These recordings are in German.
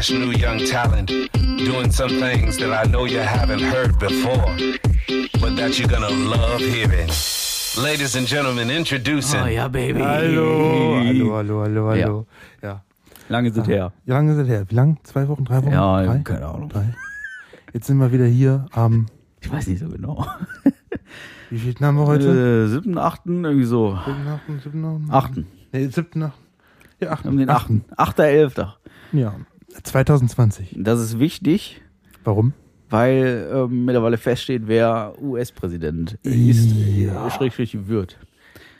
fresh new young talent doing some things that I know you haven't heard before, but that you're gonna love hearing. Ladies and gentlemen, introducing. Oh ja, Baby. Hallo, hallo, hallo, hallo, hallo. Ja. Lange sind her. Wie lange ist es her? Wie lang? Zwei Wochen, drei Wochen? Ja, drei? keine Ahnung. Drei. Jetzt sind wir wieder hier am, Ich weiß nicht so genau. wie viel haben wir heute? Äh, siebten, achten, irgendwie so. Siebten, achten, siebten, achten? Achten. Nee, siebten, achten. Ja, achten. Um den achten. Achter, elfter. Ja. 2020. Das ist wichtig, Warum? weil ähm, mittlerweile feststeht, wer US-Präsident ist, Ja. äh, schrägstrich wird.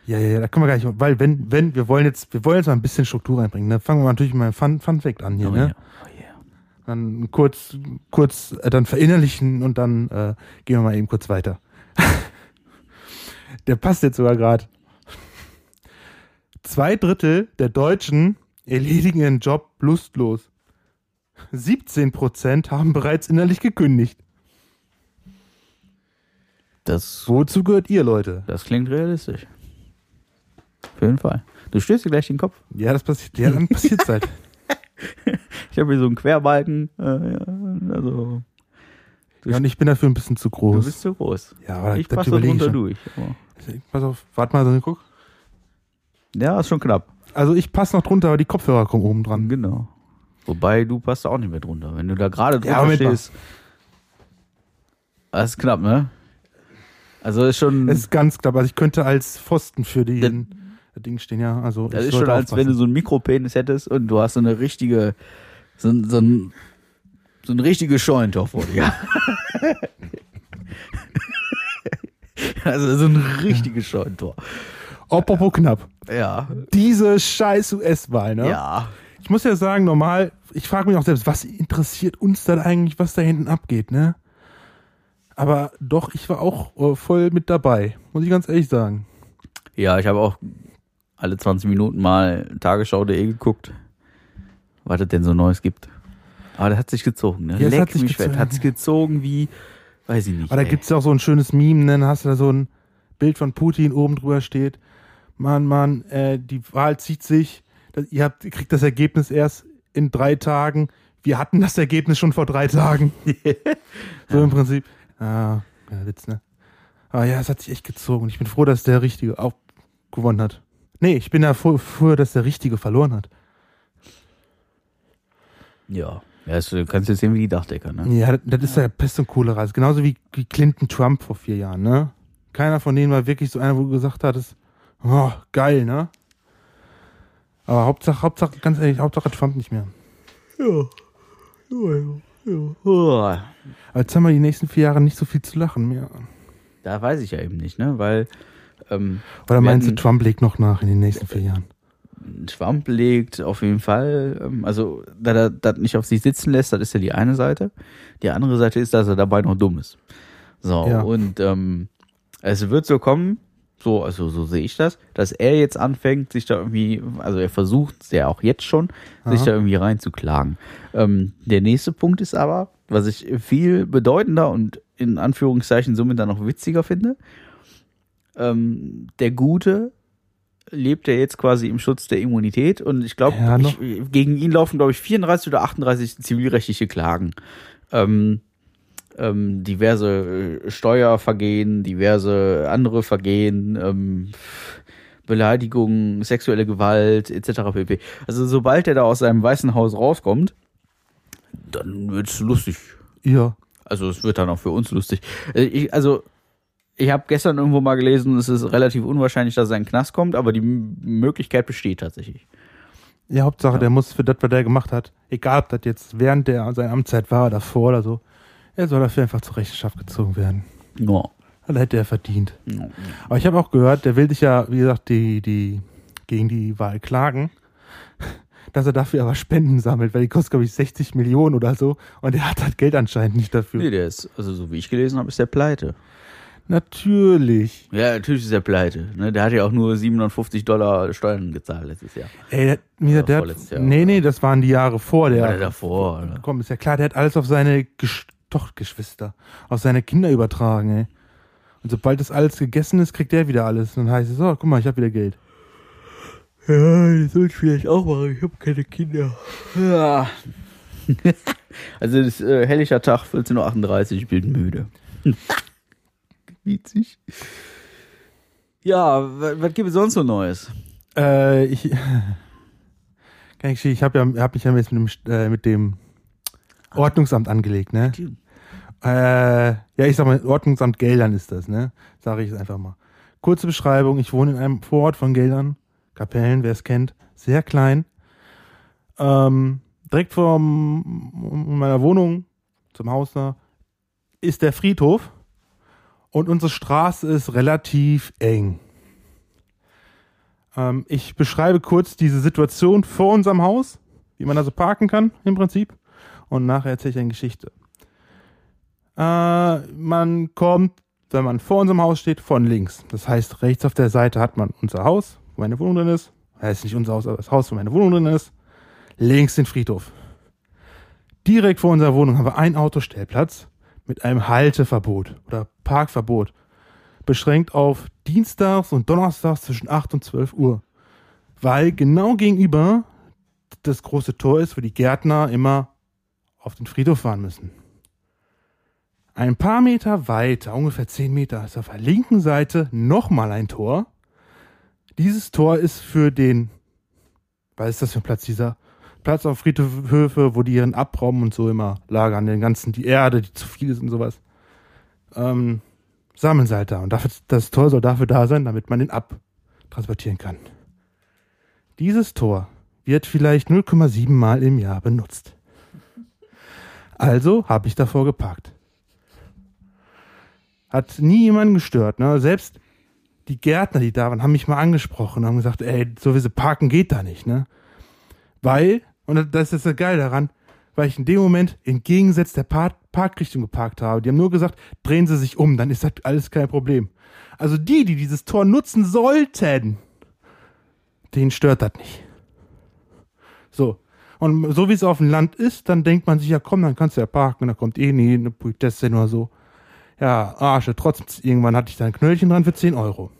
Ja, ja, ja, da können wir gar nicht, weil wenn, wenn, wir wollen jetzt, wir wollen jetzt mal ein bisschen Struktur reinbringen. Ne? Fangen wir natürlich mit einem Fun, Fun Fact an hier, Oh ne? yeah. Oh yeah. Dann kurz, kurz, äh, dann verinnerlichen und dann äh, gehen wir mal eben kurz weiter. Der passt jetzt sogar gerade. Zwei Drittel der Deutschen erledigen ihren Job lustlos. 17 Prozent haben bereits innerlich gekündigt. Das, Wozu gehört ihr, Leute? das klingt realistisch. Auf jeden Fall. Du stößt dir gleich den Kopf. Ja, das passiert, ja, dann passiert's halt. Ich habe hier so einen Querbalken. Äh, ja, also, Ja, und ich bin dafür ein bisschen zu du groß. bist zu groß. Ja, aber Ich das passe überlege ich drunter schon. durch. Aber- Pass auf, warte mal, so, guck. Ja, ist schon knapp. Also ich passe noch drunter, aber die Kopfhörer kommen oben dran. Genau. Wobei, du passt da auch nicht mehr drunter. Wenn du da gerade drunter Ja, stehst. Das ist knapp, ne? Also ist schon. Es ist ganz klar, also ich könnte als Pfosten für die Das- das Ding stehen, ja. Also das ist schon, als wenn du aufpassen. so einen Mikropenis hättest und du hast so eine richtige. So, ein- so, ein, so ein richtiges Scheunentor vor dir. also so ein richtiges Scheunentor. Apropos knapp. Ja. Diese scheiß US-Wahl, ne? Ja. Ich muss ja sagen, normal, ich frage mich auch selbst, was interessiert uns dann eigentlich, was da hinten abgeht, ne? Aber doch, ich war auch äh, voll mit dabei, muss ich ganz ehrlich sagen. Ja, ich habe auch alle 20 Minuten mal Tagesschau.de geguckt, was es denn so Neues gibt. Aber das hat sich gezogen, ne? Ja, es Leck hat sich mich fett. gezogen. Hat sich gezogen wie, weiß ich nicht. Aber da ey. gibt's ja auch so ein schönes Meme, ne? Dann hast du da so ein Bild von Putin oben drüber steht. Mann, Mann, äh, die Wahl zieht sich. Ihr, habt, ihr kriegt das Ergebnis erst in drei Tagen. Wir hatten das Ergebnis schon vor drei Tagen. so im Prinzip. Ah, ja, Witz, ne? Aber ja, es hat sich echt gezogen. Ich bin froh, dass der Richtige auch gewonnen hat. Nee, ich bin ja froh, froh dass der Richtige verloren hat. Ja. ja das, du kannst jetzt sehen wie die Dachdecker, ne? Ja, das, das ist ja Pest und Cholera. Ist genauso wie, wie Clinton Trump vor vier Jahren, ne? Keiner von denen war wirklich so einer, wo du gesagt hattest, oh, geil, ne? Aber Hauptsache, Hauptsache, ganz ehrlich, Hauptsache Trump nicht mehr. Oh, Aber jetzt haben wir die nächsten vier Jahre nicht so viel zu lachen mehr. da weiß ich ja eben nicht, ne? Weil ähm, Oder meinst du, Trump legt noch nach in den nächsten vier Jahren? Schwamp legt auf jeden Fall, ähm, also da er das nicht auf sich sitzen lässt, das ist ja die eine Seite. Die andere Seite ist, dass er dabei noch dumm ist. So, Ja. und ähm, es wird so kommen, so, also so sehe ich das, dass er jetzt anfängt, sich da irgendwie, also er versucht es ja auch jetzt schon, sich Aha. da irgendwie reinzuklagen. Ähm, der nächste Punkt ist aber, was ich viel bedeutender und in Anführungszeichen somit dann noch witziger finde, ähm, der Gute lebt ja jetzt quasi im Schutz der Immunität und ich glaube, Ja, gegen ihn laufen, glaube ich, 34 oder 38 zivilrechtliche Klagen. Ähm, ähm, diverse äh, Steuervergehen, diverse andere Vergehen, ähm, Beleidigung, sexuelle Gewalt etc. pp. Also sobald er da aus seinem Weißen Haus rauskommt, dann wird's lustig. Ja. Also es wird dann auch für uns lustig. Äh, Ich, also ich habe gestern irgendwo mal gelesen, es ist relativ unwahrscheinlich, dass er in den Knast kommt, aber die Möglichkeit besteht tatsächlich. Ja, Hauptsache, Ja. der muss für das, was er gemacht hat, egal ob das jetzt während der seiner Amtszeit war oder davor oder so, er soll dafür einfach zur Rechenschaft gezogen werden. Ja. Das hätte er verdient. Ja. Aber ich habe auch gehört, der will sich ja, wie gesagt, die, die, gegen die Wahl klagen, dass er dafür aber Spenden sammelt, weil die kostet, glaube ich, 60 Millionen oder so und er hat das Geld anscheinend nicht dafür. Nee, der ist, also so wie ich gelesen habe, ist der pleite. Natürlich. Ja, natürlich ist er pleite. Ne? Der hat ja auch nur 750 Dollar Steuern gezahlt letztes Jahr. Ey, der, mir, der vorletztes hat, Jahr. nee, nee, das waren die Jahre vor der. Oder davor. Oder? Komm, ist ja klar, der hat alles auf seine Gesch doch, Geschwister, auf seine Kinder übertragen, ey. Und sobald das alles gegessen ist, kriegt der wieder alles. Und dann heißt es, so, guck mal, ich habe wieder Geld. Ja, das soll ich vielleicht auch machen. Ich habe keine Kinder. Ja. Also es ist äh, helliger Tag, 14.38 Uhr, ich bin müde. Witzig. Ja, wa- was gibt es sonst so Neues? Äh, ich, kann ich, ich habe ja, hab mich ja jetzt mit dem, äh, mit dem Ordnungsamt angelegt, ne? Äh, ja, ich sag mal, Ordnungsamt Geldern ist das, ne? Sage ich es einfach mal. Kurze Beschreibung, ich wohne in einem Vorort von Geldern, Kapellen, wer es kennt, sehr klein. Ähm, direkt vor meiner Wohnung, zum Haus da, ist der Friedhof und unsere Straße ist relativ eng. Ähm, ich beschreibe kurz diese Situation vor unserem Haus, wie man also parken kann im Prinzip. Und nachher erzähle ich eine Geschichte. Äh, man kommt, wenn man vor unserem Haus steht, von links. Das heißt, rechts auf der Seite hat man unser Haus, wo meine Wohnung drin ist. Heißt nicht unser Haus, aber das Haus, wo meine Wohnung drin ist. Links den Friedhof. Direkt vor unserer Wohnung haben wir einen Autostellplatz mit einem Halteverbot oder Parkverbot. Beschränkt auf Dienstags und Donnerstags zwischen 8 und 12 Uhr. Weil genau gegenüber das große Tor ist, wo die Gärtner immer auf den Friedhof fahren müssen. Ein paar Meter weiter, ungefähr 10 Meter, ist auf der linken Seite nochmal ein Tor. Dieses Tor ist für den, was ist das für ein Platz, dieser Platz auf Friedhöfe, wo die ihren Abraum und so immer lagern, den ganzen, die Erde, die zu viel ist und sowas. Ähm, sammeln sie halt da. Und dafür, das Tor soll dafür da sein, damit man den abtransportieren kann. Dieses Tor wird vielleicht 0,7 Mal im Jahr benutzt. Also habe ich davor geparkt. Hat nie jemanden gestört. Ne? Selbst die Gärtner, die da waren, haben mich mal angesprochen und haben gesagt, ey, so wie sie parken geht da nicht. Ne? Weil, und das ist das geil daran, weil ich in dem Moment entgegensetzt der Park Parkrichtung geparkt habe. Die haben nur gesagt, drehen Sie sich um, dann ist das alles kein Problem. Also die, die dieses Tor nutzen sollten, denen stört das nicht. So. Und so wie es auf dem Land ist, dann denkt man sich, ja komm, dann kannst du ja parken, da kommt eh nie eine Polizistin oder so. Ja, Arsche, trotzdem, irgendwann hatte ich da ein Knöllchen dran für 10 Euro.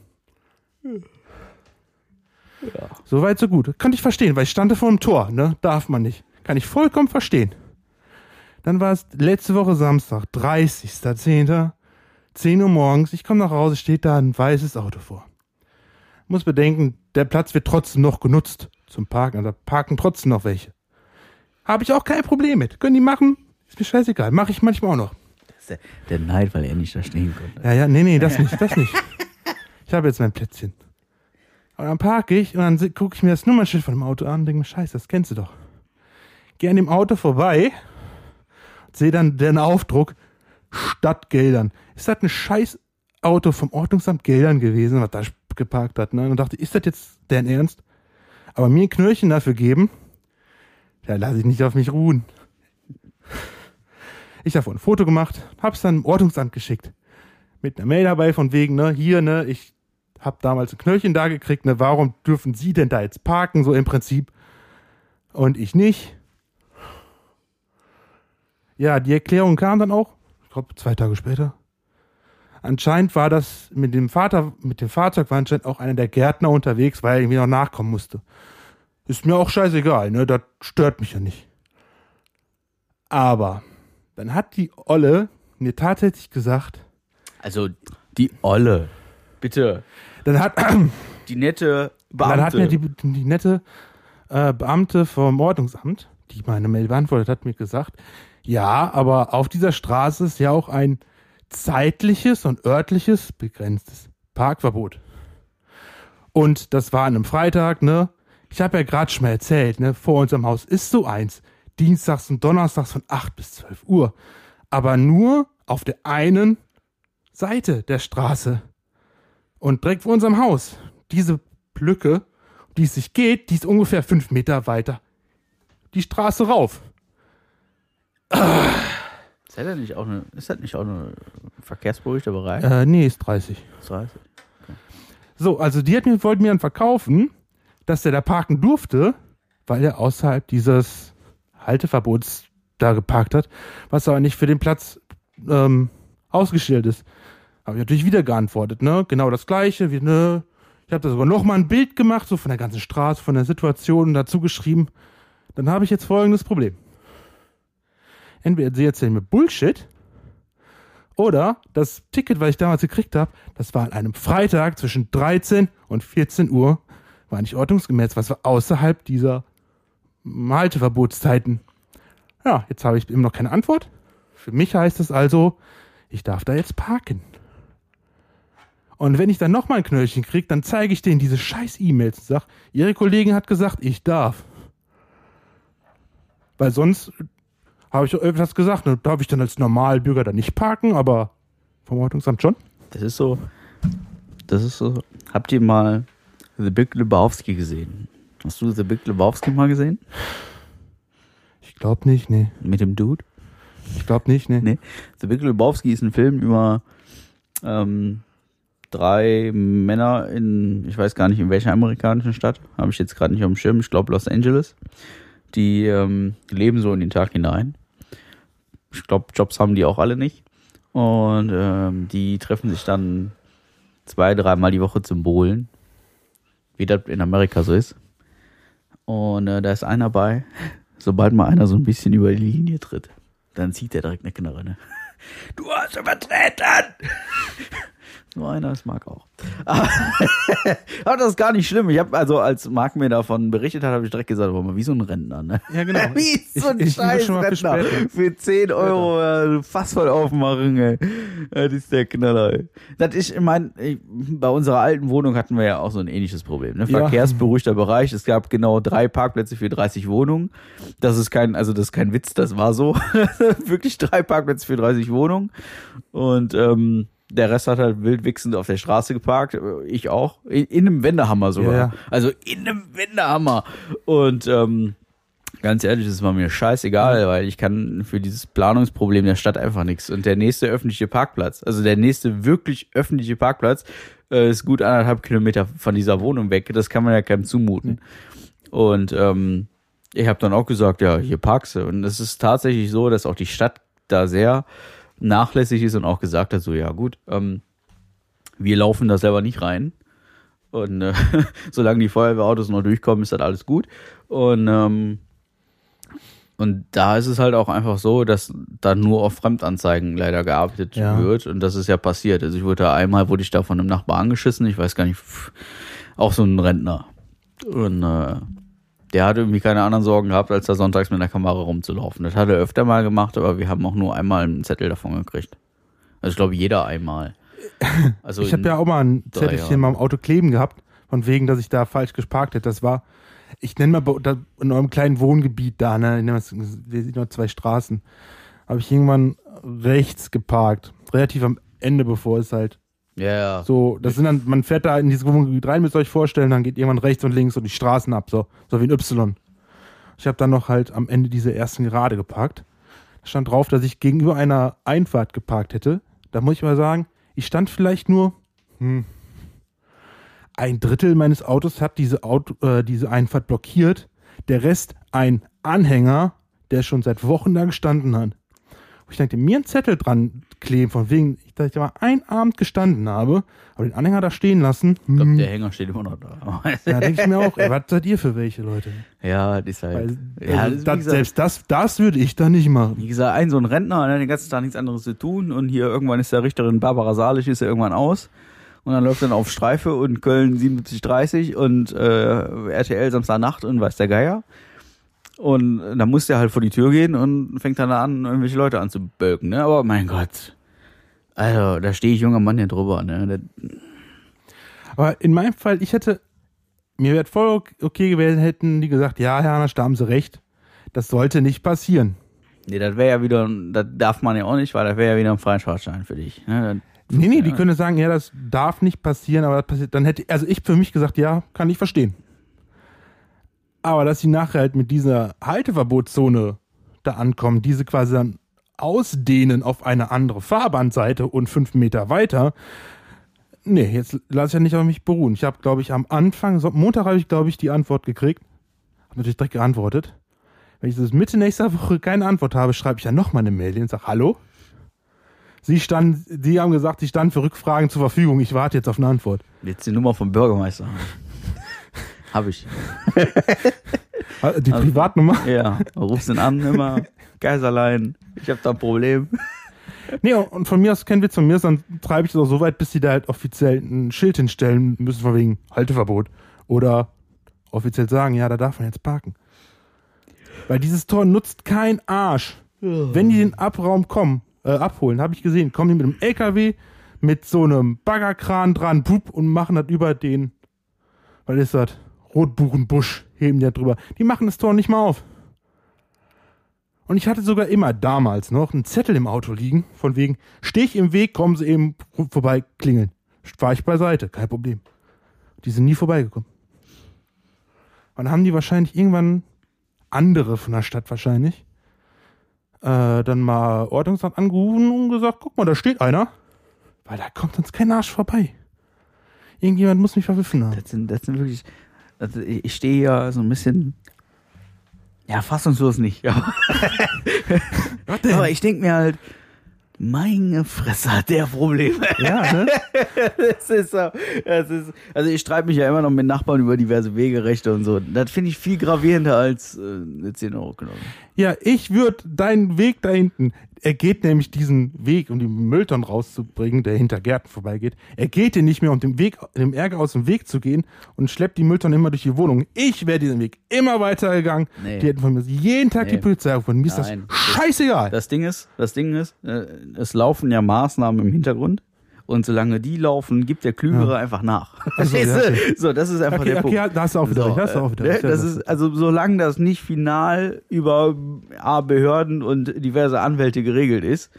So weit, so gut. Kann ich verstehen, weil ich stand vor dem Tor, ne? Darf man nicht. Kann ich vollkommen verstehen. Dann war es letzte Woche Samstag, 30.10. 10 Uhr morgens. Ich komme nach Hause, steht da ein weißes Auto vor. Muss bedenken, der Platz wird trotzdem noch genutzt zum Parken. Also parken trotzdem noch welche. Habe ich auch kein Problem mit. Können die machen? Ist mir scheißegal. Mache ich manchmal auch noch. Der, der Neid, weil er nicht da stehen konnte. Ja, ja, nee, nee, das nicht, das nicht. Ich habe jetzt mein Plätzchen. Und dann parke ich und dann gucke ich mir das Nummernschild von dem Auto an und denke mir, scheiße, das kennst du doch. Gehe an dem Auto vorbei, sehe dann den Aufdruck Stadt Geldern. Ist das ein scheiß Auto vom Ordnungsamt Geldern gewesen, was da geparkt hat? Ne? Und dachte, ist das jetzt deren Ernst? Aber mir ein Knöllchen dafür geben, da lasse ich nicht auf mich ruhen. Ich habe ein Foto gemacht, hab's dann im Ordnungsamt geschickt. Mit einer Mail dabei von wegen, ne, hier, ne, ich hab damals ein Knöllchen da gekriegt, ne, warum dürfen Sie denn da jetzt parken, so im Prinzip? Und ich nicht. Ja, die Erklärung kam dann auch, ich glaube zwei Tage später. Anscheinend war das mit dem Vater, mit dem Fahrzeug war anscheinend auch einer der Gärtner unterwegs, weil er irgendwie noch nachkommen musste. Ist mir auch scheißegal, ne, das stört mich ja nicht. Aber dann hat die Olle mir tatsächlich gesagt, Also die Olle. Bitte. dann hat, Die nette Beamte. dann hat mir die, die nette äh, Beamte vom Ordnungsamt, die meine Mail beantwortet hat, mir gesagt, ja, aber auf dieser Straße ist ja auch ein zeitliches und örtliches begrenztes Parkverbot. Und das war an einem Freitag, ne? Ich habe ja gerade schon mal erzählt, ne? Vor unserem Haus ist so eins. Dienstags und Donnerstags von 8 bis 12 Uhr. Aber nur auf der einen Seite der Straße. Und direkt vor unserem Haus. Diese Lücke, um die es sich geht, die ist ungefähr fünf Meter weiter. Die Straße rauf. Ist das nicht auch eine, ist das nicht auch eine verkehrsberuhigte Bereich? Äh, nee, ist 30. 30. So, also die hat mir, wollten mir dann verkaufen, dass der da parken durfte, weil er außerhalb dieses Halteverbots da geparkt hat, was aber nicht für den Platz ähm, ausgestellt ist. Habe ich natürlich wieder geantwortet, ne? Genau das gleiche, wie, ne? Ich habe da sogar noch mal ein Bild gemacht, so von der ganzen Straße, von der Situation dazu geschrieben. Dann habe ich jetzt folgendes Problem. entweder sie erzählen mir Bullshit oder das Ticket, was ich damals gekriegt habe, das war an einem Freitag zwischen 13 und 14 Uhr, war nicht ordnungsgemäß, was war außerhalb dieser Halteverbotszeiten. Ja, jetzt habe ich immer noch keine Antwort. Für mich heißt es also, ich darf da jetzt parken. Und wenn ich dann nochmal ein Knöllchen kriege, dann zeige ich denen diese scheiß E-Mails und sage, Ihre Kollegin hat gesagt, ich darf. Weil sonst habe ich öfters gesagt, ne, darf ich dann als Normalbürger da nicht parken, aber vom Ordnungsamt schon. Das ist so. Das ist so. Habt ihr mal The Big Lebowski gesehen? Hast du The Big Lebowski mal gesehen? Ich glaube nicht, nee. Mit dem Dude? Ich glaube nicht, nee. Nee. The Big Lebowski ist ein Film über ähm, drei Männer in, ich weiß gar nicht in welcher amerikanischen Stadt, habe ich jetzt gerade nicht auf dem Schirm, ich glaube Los Angeles. Die ähm, leben so in den Tag hinein. Ich glaube, Jobs haben die auch alle nicht. Und ähm, die treffen sich dann zwei, dreimal die Woche zum Bowlen. Wie das in Amerika so ist. Und äh, da ist einer bei, sobald mal einer so ein bisschen über die Linie tritt, dann zieht er direkt eine Knarre. Ne? Du hast übertreten! Nur einer, das mag auch. Aber, aber das ist gar nicht schlimm. Ich habe also, als Marc mir davon berichtet hat, habe ich direkt gesagt, boah, wie so ein Rentner, ne? Ja, genau. Wie so ein Ich- ich scheiß für Rentner. Für 10 Euro äh, Fass voll aufmachen, ey. Das ist der Knaller, ey. Das ist, ich mein, ich, bei unserer alten Wohnung hatten wir ja auch so ein ähnliches Problem, ne? Ja. Verkehrsberuhigter Bereich. Es gab genau drei Parkplätze für 30 Wohnungen. Das ist kein, also das ist kein Witz, das war so. Wirklich drei Parkplätze für 30 Wohnungen. Und, ähm, der Rest hat halt wild wichsend auf der Straße geparkt. Ich auch. In, in einem Wendehammer sogar. Ja, ja. Also in einem Wendehammer. Und ähm, ganz ehrlich, das war mir scheißegal, weil ich kann für dieses Planungsproblem der Stadt einfach nichts. Und der nächste öffentliche Parkplatz, also der nächste wirklich öffentliche Parkplatz, äh, ist gut anderthalb Kilometer von dieser Wohnung weg. Das kann man ja keinem zumuten. Und ähm, ich habe dann auch gesagt, ja, hier parkst du. Und es ist tatsächlich so, dass auch die Stadt da sehr nachlässig ist und auch gesagt hat, so ja gut, ähm, wir laufen da selber nicht rein. Und äh, solange die Feuerwehrautos noch durchkommen, ist das alles gut. Und ähm, und da ist es halt auch einfach so, dass da nur auf Fremdanzeigen leider gearbeitet Ja. wird. Und das ist ja passiert. Also ich wurde da einmal, wurde ich da von einem Nachbar angeschissen. Ich weiß gar nicht, auch so ein Rentner. Und äh, der hat irgendwie keine anderen Sorgen gehabt, als da sonntags mit einer Kamera rumzulaufen. Das hat er öfter mal gemacht, aber wir haben auch nur einmal einen Zettel davon gekriegt. Also ich glaube, jeder einmal. Also Ich habe in- ja auch mal ein Zettelchen mal am Auto kleben gehabt, von wegen, dass ich da falsch geparkt hätte. Das war, ich nenne mal in eurem kleinen Wohngebiet da, ne, ich nenne wir sind nur zwei Straßen, habe ich irgendwann rechts geparkt, relativ am Ende, bevor es halt ja, ja. so, das sind dann, man fährt da in dieses Wohngebiet rein, müsst ihr euch vorstellen, dann geht irgendwann rechts und links und die Straßen ab, so, so wie ein Y. Ich habe dann noch halt am Ende diese ersten Gerade geparkt. Da stand drauf, dass ich gegenüber einer Einfahrt geparkt hätte. Da muss ich mal sagen, ich stand vielleicht nur hm, ein Drittel meines Autos hat diese, Auto, äh, diese Einfahrt blockiert. Der Rest ein Anhänger, der schon seit Wochen da gestanden hat. Wo ich dachte, mir einen Zettel dran kleben, von wegen, dass ich da mal einen Abend gestanden habe, aber den Anhänger da stehen lassen. Ich glaube, Hm, der Hänger steht immer noch da. da denke ich mir auch, was seid ihr für welche Leute? ja, die ist halt. Weil, ja, also, das, gesagt, selbst das, das würde ich da nicht machen. wie gesagt, ein so ein Rentner, der hat den ganzen Tag nichts anderes zu tun und hier irgendwann ist der Richterin Barbara Salisch ist ja irgendwann aus und dann läuft dann auf Streife und Köln 7730 und äh, RTL Samstagnacht und weiß der Geier. Und dann muss der halt vor die Tür gehen und fängt dann an, irgendwelche Leute anzubölken, ne? Aber mein Gott. Also, da stehe ich junger Mann hier drüber, ne? Aber in meinem Fall, ich hätte, mir wäre voll ok- okay gewesen, hätten die gesagt, ja, Herr Hanasch, da haben Sie recht. Das sollte nicht passieren. nee, das wäre ja wieder, das darf man ja auch nicht, weil das wäre ja wieder ein Freifahrtschein für dich. Ne? Das- Nee, nee, die können sagen, ja, das darf nicht passieren, aber das passiert, dann hätte, also ich für mich gesagt, ja, kann ich verstehen. Aber dass sie nachher halt mit dieser Halteverbotszone da ankommen, diese quasi dann ausdehnen auf eine andere Fahrbahnseite und fünf Meter weiter, nee, jetzt lasse ich ja nicht auf mich beruhen. Ich habe, glaube ich, am Anfang, Montag habe ich, glaube ich, die Antwort gekriegt. Habe natürlich direkt geantwortet. Wenn ich das Mitte nächster Woche keine Antwort habe, schreibe ich ja nochmal eine Mail und sage, hallo? Sie stand, Sie haben gesagt, Sie standen für Rückfragen zur Verfügung. Ich warte jetzt auf eine Antwort. Jetzt die Nummer vom Bürgermeister. Hab ich. Die Privatnummer? Ja, rufst ihn an immer. Geiserlein, ich habe da ein Problem. Nee, und von mir aus kein Witz, von mir aus dann treibe ich das auch so weit, bis sie da halt offiziell ein Schild hinstellen müssen, von wegen Halteverbot. Oder offiziell sagen, ja, da darf man jetzt parken. Weil dieses Tor nutzt kein Arsch. Wenn die den Abraum kommen, äh, abholen, habe ich gesehen, kommen die mit einem LKW, mit so einem Baggerkran dran, bup, und machen das über den, was ist das? Rotbuchenbusch, heben da drüber. Die machen das Tor nicht mal auf. Und ich hatte sogar immer damals noch einen Zettel im Auto liegen, von wegen, steh ich im Weg, kommen sie eben vorbei, klingeln. Fahr ich beiseite, kein Problem. Die sind nie vorbeigekommen. Und dann haben die wahrscheinlich irgendwann andere von der Stadt wahrscheinlich äh, dann mal Ordnungsamt angerufen und gesagt, guck mal, da steht einer. Weil da kommt sonst kein Arsch vorbei. Irgendjemand muss mich verwiffen haben. Das sind, das sind wirklich, also ich stehe hier so ein bisschen, ja, fassungslos nicht. Ja. Denn? Aber ich denke mir halt, meine Fresse hat der Probleme. Ja, ne? Das ist so, das ist, also ich streite mich ja immer noch mit Nachbarn über diverse Wegerechte und so. Das finde ich viel gravierender als äh, eine 10 Euro genommen. Ja, ich würde deinen Weg da hinten, er geht nämlich diesen Weg, um die Mülltonnen rauszubringen, der hinter Gärten vorbeigeht. Er geht den nicht mehr, um dem Weg, dem Ärger aus dem Weg zu gehen und schleppt die Mülltonnen immer durch die Wohnung. Ich wäre diesen Weg immer weitergegangen. Nee. Die hätten von mir jeden Tag die Nee. Polizei gefunden. Mir ist das Nein. scheißegal. Das Ding ist, das Ding ist, äh, es laufen ja Maßnahmen im Hintergrund. Und solange die laufen, gibt der Klügere einfach nach. Also, ja? So, das ist einfach Okay, der okay, Punkt. da hast du auch wieder So, recht. Da hast du auch wieder äh, recht. das ist, also solange das nicht final über A, Behörden und diverse Anwälte geregelt ist,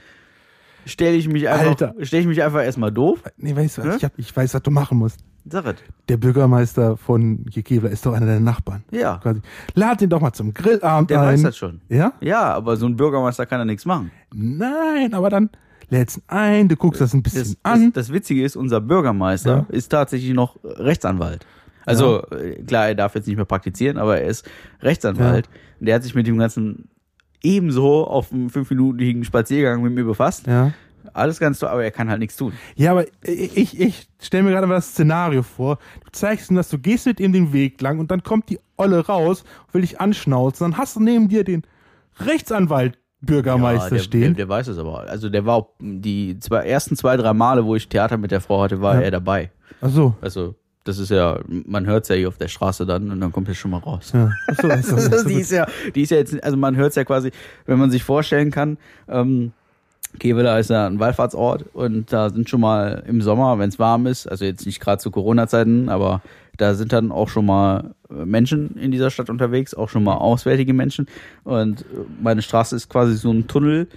stelle ich mich einfach, stelle ich mich einfach erstmal doof. nee, weißt du was? Hä? Ich, hab, ich weiß, was du machen musst. Sag es. Der Bürgermeister von Jekebla ist doch einer deiner Nachbarn. Ja. Quasi. Lad ihn doch mal zum Grillabend Der ein. weiß das schon. Ja? Ja, aber so ein Bürgermeister kann da nichts machen. Nein, aber dann lädst ihn ein, du guckst das ein bisschen Das, an. das, das Witzige ist, unser Bürgermeister Ja. ist tatsächlich noch Rechtsanwalt. Also äh, klar, er darf jetzt nicht mehr praktizieren, aber er ist Rechtsanwalt. Und der hat sich mit dem Ganzen ebenso auf einem fünfminütigen Spaziergang mit mir befasst. ja. Alles ganz toll, aber er kann halt nichts tun. Ja, aber ich, ich stelle mir gerade mal das Szenario vor. Du zeigst ihm das, du gehst mit ihm den Weg lang und dann kommt die Olle raus, will dich anschnauzen. Dann hast du neben dir den Rechtsanwalt Bürgermeister Ja, der, stehen. Der, der weiß es aber. Also der war auch die zwei, ersten zwei, drei Male, wo ich Theater mit der Frau hatte, war Ja. er dabei. Ach so. Also das ist ja, man hört es ja hier auf der Straße dann und dann kommt es schon mal raus. Ja. So, ach so, ach so, die ist ja, die ist ja jetzt, also man hört es ja quasi, wenn man sich vorstellen kann, ähm, Kevela ist ja ein Wallfahrtsort und da sind schon mal im Sommer, wenn es warm ist, also jetzt nicht gerade zu Corona-Zeiten, aber da sind dann auch schon mal äh, Menschen in dieser Stadt unterwegs, auch schon mal auswärtige Menschen. Und äh, meine Straße ist quasi so ein Tunnel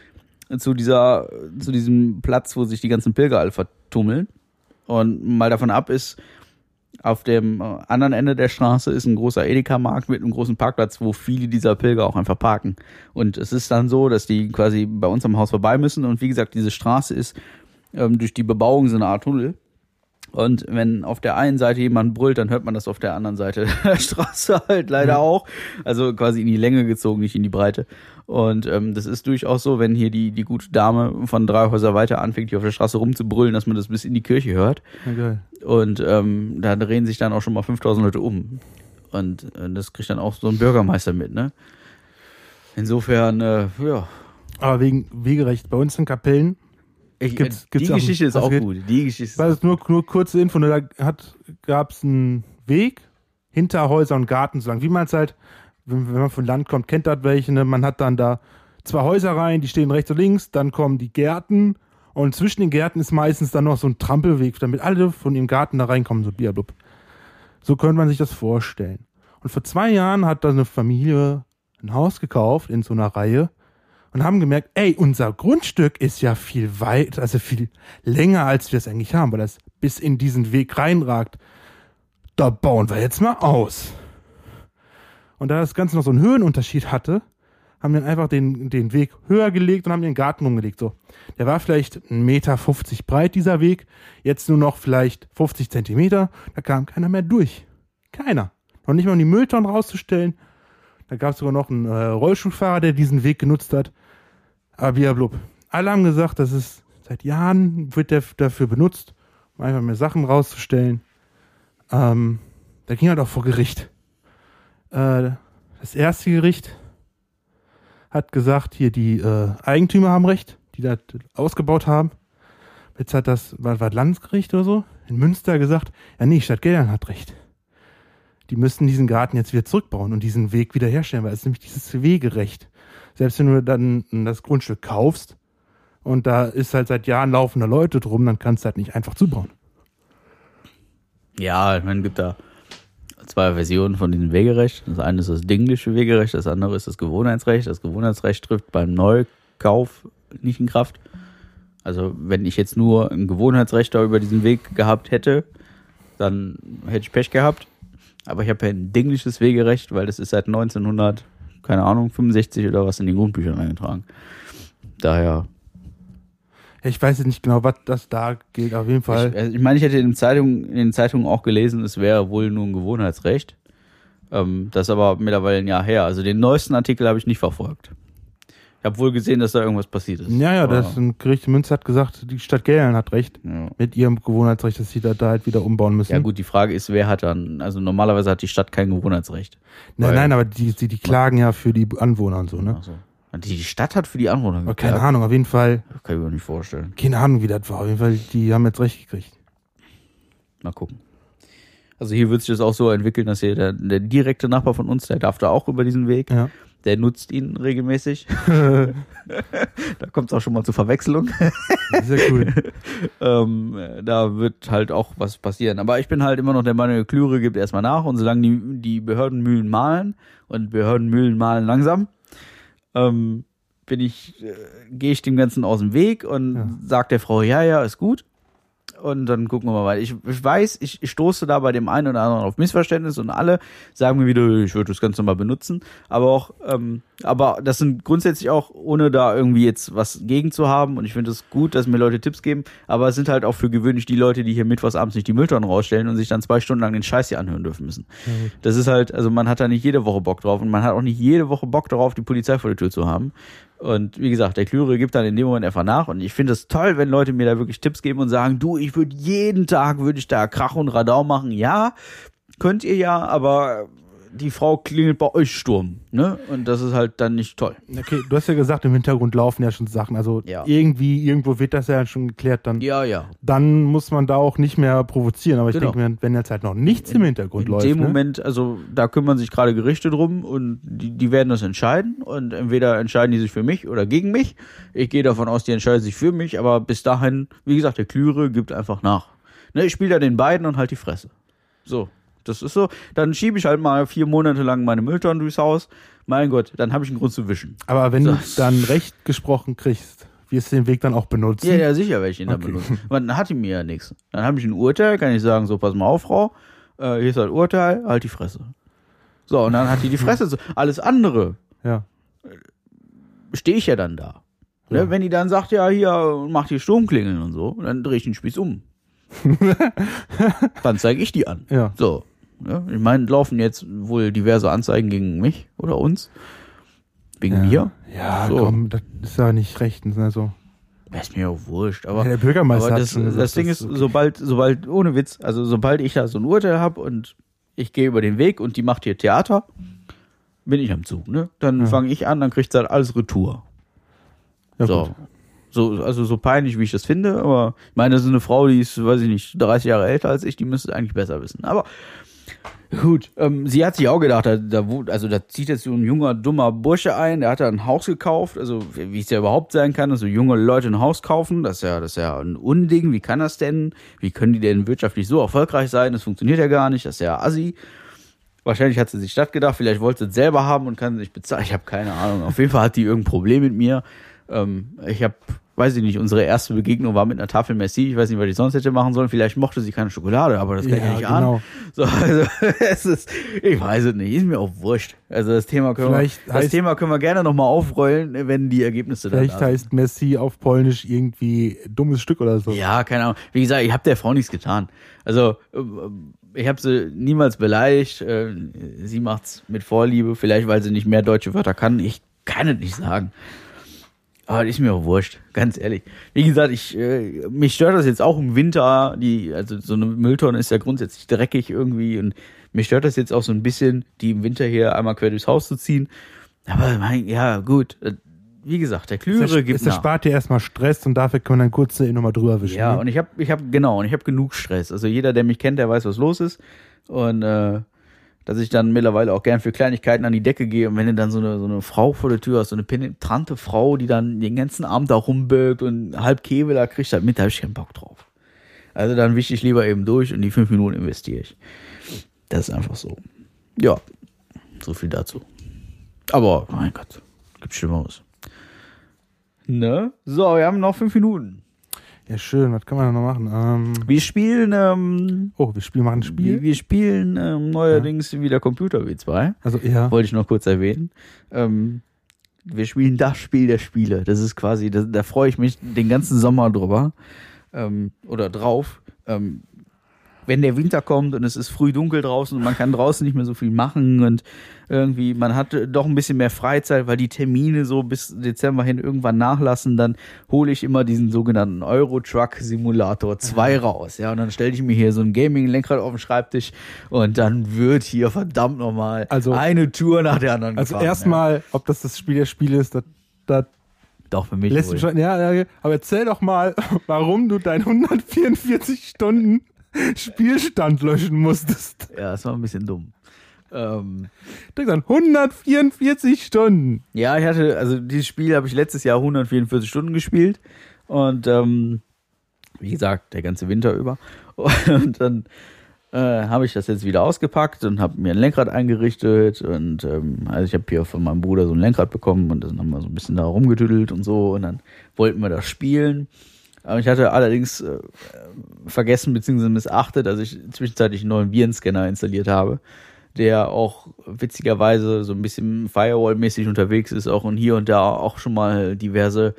zu dieser, zu diesem Platz, wo sich die ganzen Pilger alle vertummeln. Und mal davon ab ist, auf dem äh, anderen Ende der Straße ist ein großer Edeka-Markt mit einem großen Parkplatz, wo viele dieser Pilger auch einfach parken. Und es ist dann so, dass die quasi bei uns am Haus vorbei müssen. Und wie gesagt, diese Straße ist ähm, durch die Bebauung so eine Art Tunnel. Und wenn auf der einen Seite jemand brüllt, dann hört man das auf der anderen Seite der Straße halt leider auch. Also quasi in die Länge gezogen, nicht in die Breite. Und ähm, das ist durchaus so, wenn hier die, die gute Dame von drei Häuser weiter anfängt, hier auf der Straße rumzubrüllen, dass man das bis in die Kirche hört. Geil. Und ähm, da drehen sich dann auch schon mal 5000 Leute um. Und äh, das kriegt dann auch so ein Bürgermeister mit, ne? Insofern, äh, ja. Aber wegen Wegerecht, bei uns in Kapellen, Ich, Gibt's- äh, gibt's die auch- Geschichte ist auch geht? gut. Die Geschichte ist nur, nur kurze Info, ne, da hat, gab's einen Weg hinter Häuser und Garten so lang, wie man es halt, wenn, wenn man von Land kommt, kennt das welche, ne? man hat dann da zwei Häuser rein, die stehen rechts und links, dann kommen die Gärten und zwischen den Gärten ist meistens dann noch so ein Trampelweg, damit alle von ihrem Garten da reinkommen, so Bierblub. So könnte man sich das vorstellen. Und vor zwei Jahren hat da eine Familie ein Haus gekauft in so einer Reihe und haben gemerkt, ey, unser Grundstück ist ja viel weit, also viel länger, als wir es eigentlich haben, weil das bis in diesen Weg reinragt. Da bauen wir jetzt mal aus. Und da das Ganze noch so einen Höhenunterschied hatte, haben wir einfach den, den Weg höher gelegt und haben den Garten umgelegt. So. Der war vielleicht 1,50 Meter breit, dieser Weg. Jetzt nur noch vielleicht 50 Zentimeter. Da kam keiner mehr durch. Keiner. Noch nicht mal um die Mülltonnen rauszustellen. Da gab es sogar noch einen äh, Rollstuhlfahrer, der diesen Weg genutzt hat. Aber blub. Alle haben gesagt, das ist seit Jahren wird der dafür benutzt, um einfach mehr Sachen rauszustellen. Ähm, da ging halt auch vor Gericht. Äh, das erste Gericht hat gesagt, hier die äh, Eigentümer haben recht, die das ausgebaut haben. Jetzt hat das, war, war Landesgericht oder so, in Münster gesagt, ja nee, Stadt Geldern hat recht. Die müssten diesen Garten jetzt wieder zurückbauen und diesen Weg wiederherstellen, weil es nämlich dieses Wegerecht. Selbst wenn du dann das Grundstück kaufst und da ist halt seit Jahren laufende Leute drum, dann kannst du halt nicht einfach zubauen. Ja, ich meine, gibt da zwei Versionen von diesem Wegerecht. Das eine ist das dingliche Wegerecht, das andere ist das Gewohnheitsrecht. Das Gewohnheitsrecht trifft beim Neukauf nicht in Kraft. Also wenn ich jetzt nur ein Gewohnheitsrecht da über diesen Weg gehabt hätte, dann hätte ich Pech gehabt. Aber ich habe ja ein dingliches Wegerecht, weil das ist seit 1900, keine Ahnung, 65 oder was in den Grundbüchern eingetragen. Daher ich weiß jetzt nicht genau, was das da gilt, auf jeden Fall. Ich, also ich meine, ich hätte in, den Zeitungen, in den Zeitungen auch gelesen, es wäre wohl nur ein Gewohnheitsrecht. Ähm, das ist aber mittlerweile ein Jahr her. Also den neuesten Artikel habe ich nicht verfolgt. Ich habe wohl gesehen, dass da irgendwas passiert ist. ja, ja, das Gericht in Münster hat gesagt, die Stadt Geldern hat recht ja. mit ihrem Gewohnheitsrecht, dass sie da, da halt wieder umbauen müssen. ja gut, die Frage ist, wer hat dann, also normalerweise hat die Stadt kein Gewohnheitsrecht. Nein, nein, aber die, die, die klagen ja für die Anwohner und so, ne? Also, die Stadt hat für die Anwohner Aber keine geklagt. Ahnung, auf jeden Fall, Das kann ich mir nicht vorstellen. keine Ahnung, wie das war. Auf jeden Fall, die haben jetzt recht gekriegt. Mal gucken. Also hier wird sich das auch so entwickeln, dass hier der, der direkte Nachbar von uns, der darf da auch über diesen Weg. Ja. Der nutzt ihn regelmäßig. da kommt es auch schon mal zur Verwechslung. Sehr cool. ähm, da wird halt auch was passieren. Aber ich bin halt immer noch der Meinung, Klüre gibt erstmal nach und solange die, die Behördenmühlen malen und Behördenmühlen malen langsam, ähm, bin ich, äh, gehe ich dem Ganzen aus dem Weg und Ja. sag der Frau, ja, ja, ist gut. Und dann gucken wir mal weiter. Ich, ich weiß, ich, ich stoße da bei dem einen oder anderen auf Missverständnis und alle sagen mir wieder, ich würde das Ganze mal benutzen. Aber auch, ähm, aber das sind grundsätzlich auch, ohne da irgendwie jetzt was gegen zu haben. Und ich finde es gut, dass mir Leute Tipps geben. Aber es sind halt auch für gewöhnlich die Leute, die hier mittwochs abends nicht die Mülltonnen rausstellen und sich dann zwei Stunden lang den Scheiß hier anhören dürfen müssen. Das ist halt, also man hat da nicht jede Woche Bock drauf und man hat auch nicht jede Woche Bock darauf, die Polizei vor der Tür zu haben. Und wie gesagt, der Klüre gibt dann in dem Moment einfach nach. Und ich finde es toll, wenn Leute mir da wirklich Tipps geben und sagen, du, ich würde jeden Tag, würde ich da Krach und Radau machen. Ja, könnt ihr ja, aber die Frau klingelt bei euch Sturm. Ne? Und das ist halt dann nicht toll. Okay, du hast ja gesagt, im Hintergrund laufen ja schon Sachen. Also Ja. irgendwie, irgendwo wird das ja schon geklärt. Dann, Ja, ja. dann muss man da auch nicht mehr provozieren. Aber ich Genau. denke mir, wenn jetzt halt noch nichts im Hintergrund In läuft. dem ne? Moment, also da kümmern sich gerade Gerichte drum und die, die werden das entscheiden und entweder entscheiden die sich für mich oder gegen mich. Ich gehe davon aus, die entscheiden sich für mich, aber bis dahin, wie gesagt, der Klüre gibt einfach nach. Ne, ich spiele da den beiden und halt die Fresse. So, das ist so. Dann schiebe ich halt mal vier Monate lang meine Mülltonnen durchs Haus. Mein Gott, dann habe ich einen Grund zu wischen. Aber wenn Das- du dann Recht gesprochen kriegst, wirst du den Weg dann auch benutzen. Ja, ja, sicher werde ich ihn dann Okay. benutzen. Aber dann hat die mir ja nichts. Dann habe ich ein Urteil, kann ich sagen, so, pass mal auf, Frau, äh, hier ist halt Urteil, halt die Fresse. So, und dann hat die die Fresse. So. Alles andere ja. stehe ich ja dann da. Ne? Ja. Wenn die dann sagt, ja, hier, mach die Sturmklingeln und so, dann drehe ich den Spieß um. dann zeige ich die an. Ja. So. Ne? Ich meine, laufen jetzt wohl diverse Anzeigen gegen mich oder uns. Wegen mir. Ja, So. komm, das ist ja nicht rechtens. Also. Ja, Ist mir auch wurscht. Aber Ja, der Bürgermeister Aber das, gesagt, das Ding ist, okay. sobald, sobald, ohne Witz, also sobald ich da so ein Urteil habe und ich gehe über den Weg und die macht hier Theater, bin ich am Zug, ne? Dann Ja. fange ich an, dann kriegt sie halt alles Retour. Ja, so. gut. So, also so peinlich, wie ich das finde, aber ich meine, das ist eine Frau, die ist, weiß ich nicht, 30 Jahre älter als ich, die müsste es eigentlich besser wissen. Aber gut, ähm, sie hat sich auch gedacht, da, da, also da zieht jetzt so ein junger, dummer Bursche ein, der hat da ein Haus gekauft, also wie es ja überhaupt sein kann, dass so junge Leute ein Haus kaufen, das ist ja, das ist ja ein Unding, wie kann das denn? Wie können die denn wirtschaftlich so erfolgreich sein? Das funktioniert ja gar nicht, das ist ja assi. Wahrscheinlich hat sie sich das gedacht, vielleicht wollte sie es selber haben und kann sich bezahlen. Ich habe keine Ahnung. Auf jeden Fall hat die irgendein Problem mit mir. Ähm, ich habe, weiß ich nicht, unsere erste Begegnung war mit einer Tafel Messi. Ich weiß nicht, was ich sonst hätte machen sollen. Vielleicht mochte sie keine Schokolade, aber das kann ich Ja, nicht genau. ahnen. So, also, es ist, ich weiß es nicht, ist mir auch wurscht. Also das Thema können Vielleicht wir, das heißt- Thema können wir gerne nochmal aufrollen, wenn die Ergebnisse Vielleicht da sind. heißt Messi auf Polnisch irgendwie dummes Stück oder so. Ja, keine Ahnung. Wie gesagt, ich habe der Frau nichts getan. Also ähm, ich habe sie niemals beleidigt. Äh, Sie macht's mit Vorliebe, vielleicht weil sie nicht mehr deutsche Wörter kann. Ich kann es nicht sagen. Aber das ist mir auch wurscht, ganz ehrlich. Wie gesagt, ich, äh, mich stört das jetzt auch im Winter. Die, also so eine Mülltonne ist ja grundsätzlich dreckig irgendwie und mich stört das jetzt auch so ein bisschen, die im Winter hier einmal quer durchs Haus zu ziehen. Aber mein, ja, gut. äh, Wie gesagt, der Klügere es, gibt es nach. erspart dir erstmal Stress und dafür können wir dann kurz nochmal drüber wischen. Ja, ne? und ich habe, ich habe genau, und ich habe genug Stress. Also jeder, der mich kennt, der weiß, was los ist. Und äh, dass ich dann mittlerweile auch gern für Kleinigkeiten an die Decke gehe. Und wenn du dann so eine, so eine Frau vor der Tür hast, so eine penetrante Frau, die dann den ganzen Abend da rumbögt und halb da kriegt, halt mit, da habe ich keinen Bock drauf. Also dann wische ich lieber eben durch und die fünf Minuten investiere ich. Das ist einfach so. Ja, so viel dazu. Aber, mein Gott, gibt Schlimmeres. Ne? So, wir haben noch fünf Minuten. Ja, schön. Was kann man da noch machen? Ähm, Wir spielen, ähm, oh, wir spielen machen ein wir, Spiel. wir spielen ähm, neuerdings wieder Computer W2. Also ja. Wollte ich noch kurz erwähnen. Ähm, wir spielen das Spiel der Spiele. Das ist quasi, das, da freue ich mich den ganzen Sommer drüber. Ähm, oder drauf. Wenn der Winter kommt und es ist früh dunkel draußen und man kann draußen nicht mehr so viel machen und irgendwie, man hat doch ein bisschen mehr Freizeit, weil die Termine so bis Dezember hin irgendwann nachlassen, dann hole ich immer diesen sogenannten Euro Truck Simulator 2 raus. Ja, und dann stelle ich mir hier so ein Gaming-Lenkrad auf den Schreibtisch und dann wird hier verdammt nochmal Also- eine Tour nach der anderen Also erstmal, ob das das Spiel der Spiele ist, das, das Ja. Doch, für mich lässt schon. Ja, ja, aber erzähl doch mal, warum du deinen 144 Stunden Spielstand löschen musstest. Ja, das war ein bisschen dumm. Ähm, Du hast gesagt, 144 Stunden. Ja, ich hatte, also dieses Spiel habe ich letztes Jahr 144 Stunden gespielt und ähm, wie gesagt, der ganze Winter über. Und dann äh, habe ich das jetzt wieder ausgepackt und habe mir ein Lenkrad eingerichtet und ähm, also ich habe hier von meinem Bruder so ein Lenkrad bekommen und dann haben wir so ein bisschen da rumgetüdelt und so und dann wollten wir das spielen. Ich hatte allerdings äh, vergessen bzw. missachtet, dass ich zwischenzeitlich einen neuen Virenscanner installiert habe, der auch witzigerweise so ein bisschen Firewall-mäßig unterwegs ist, auch und hier und da auch schon mal diverse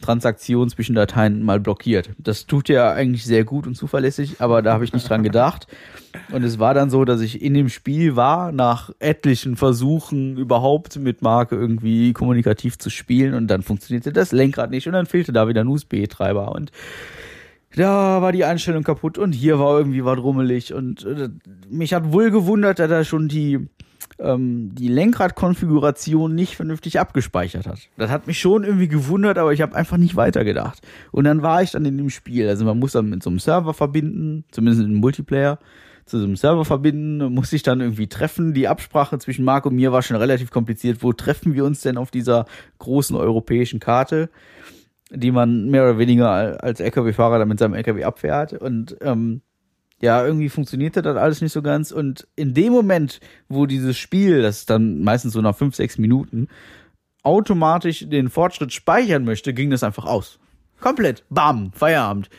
Transaktionen zwischen Dateien mal blockiert. Das tut ja eigentlich sehr gut und zuverlässig, aber da habe ich nicht dran gedacht. Und es war dann so, dass ich in dem Spiel war, nach etlichen Versuchen überhaupt mit Marke irgendwie kommunikativ zu spielen und dann funktionierte das Lenkrad nicht und dann fehlte da wieder ein USB-Treiber und da war die Einstellung kaputt und hier war irgendwie was rummelig und äh, mich hat wohl gewundert, dass er schon die ähm, die Lenkradkonfiguration nicht vernünftig abgespeichert hat. Das hat mich schon irgendwie gewundert, aber ich habe einfach nicht weitergedacht. Und dann war ich dann in dem Spiel. Also man muss dann mit so einem Server verbinden, zumindest in einem Multiplayer, zu so einem Server verbinden, muss sich dann irgendwie treffen. Die Absprache zwischen Marc und mir war schon relativ kompliziert. Wo treffen wir uns denn auf dieser großen europäischen Karte? die man mehr oder weniger als LKW-Fahrer dann mit seinem LKW abfährt. Und ähm, ja, irgendwie funktionierte das alles nicht so ganz. Und in dem Moment, wo dieses Spiel, das ist dann meistens so nach fünf, sechs Minuten, automatisch den Fortschritt speichern möchte, ging das einfach aus. Komplett. Bam, Feierabend.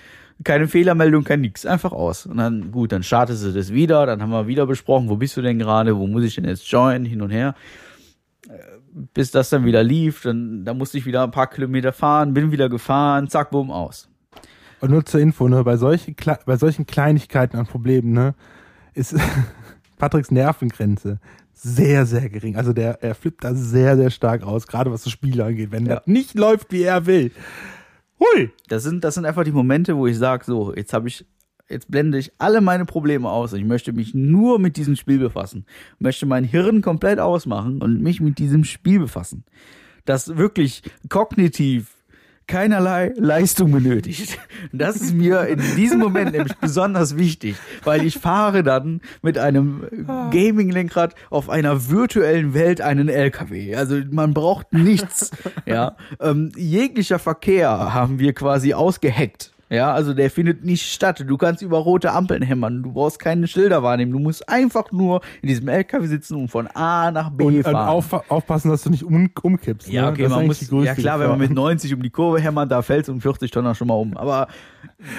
Keine Fehlermeldung, kein nix. Einfach aus. Und dann, gut, dann startete das wieder, dann haben wir wieder besprochen, wo bist du denn gerade, wo muss ich denn jetzt joinen, hin und her bis das dann wieder lief, dann da musste ich wieder ein paar Kilometer fahren, bin wieder gefahren, zack, bumm, aus. Und nur zur Info, ne, bei solchen, Kle- bei solchen Kleinigkeiten an Problemen, ne, ist Patricks Nervengrenze sehr, sehr gering. Also der, er flippt da sehr, sehr stark aus, gerade was das Spiel angeht, wenn Ja. das nicht läuft, wie er will. Hui! Das sind, das sind einfach die Momente, wo ich sage, so, jetzt habe ich, jetzt blende ich alle meine Probleme aus. Ich möchte mich nur mit diesem Spiel befassen. Möchte mein Hirn komplett ausmachen und mich mit diesem Spiel befassen. Das wirklich kognitiv keinerlei Leistung benötigt. Das ist mir in diesem Moment nämlich besonders wichtig, weil ich fahre dann mit einem Gaming-Lenkrad auf einer virtuellen Welt einen LKW. Also man braucht nichts. Ja, ähm, jeglicher Verkehr haben wir quasi ausgeheckt. Ja, also der findet nicht statt. Du kannst über rote Ampeln hämmern. Du brauchst keine Schilder wahrnehmen. Du musst einfach nur in diesem LKW sitzen und von A nach B Und, und fahren. auf, aufpassen, dass du nicht um, umkippst. Ja, ne? okay, ist man muss, ja klar, wenn man mit 90 um die Kurve hämmert, da fällt um 40 Tonner schon mal um. Aber,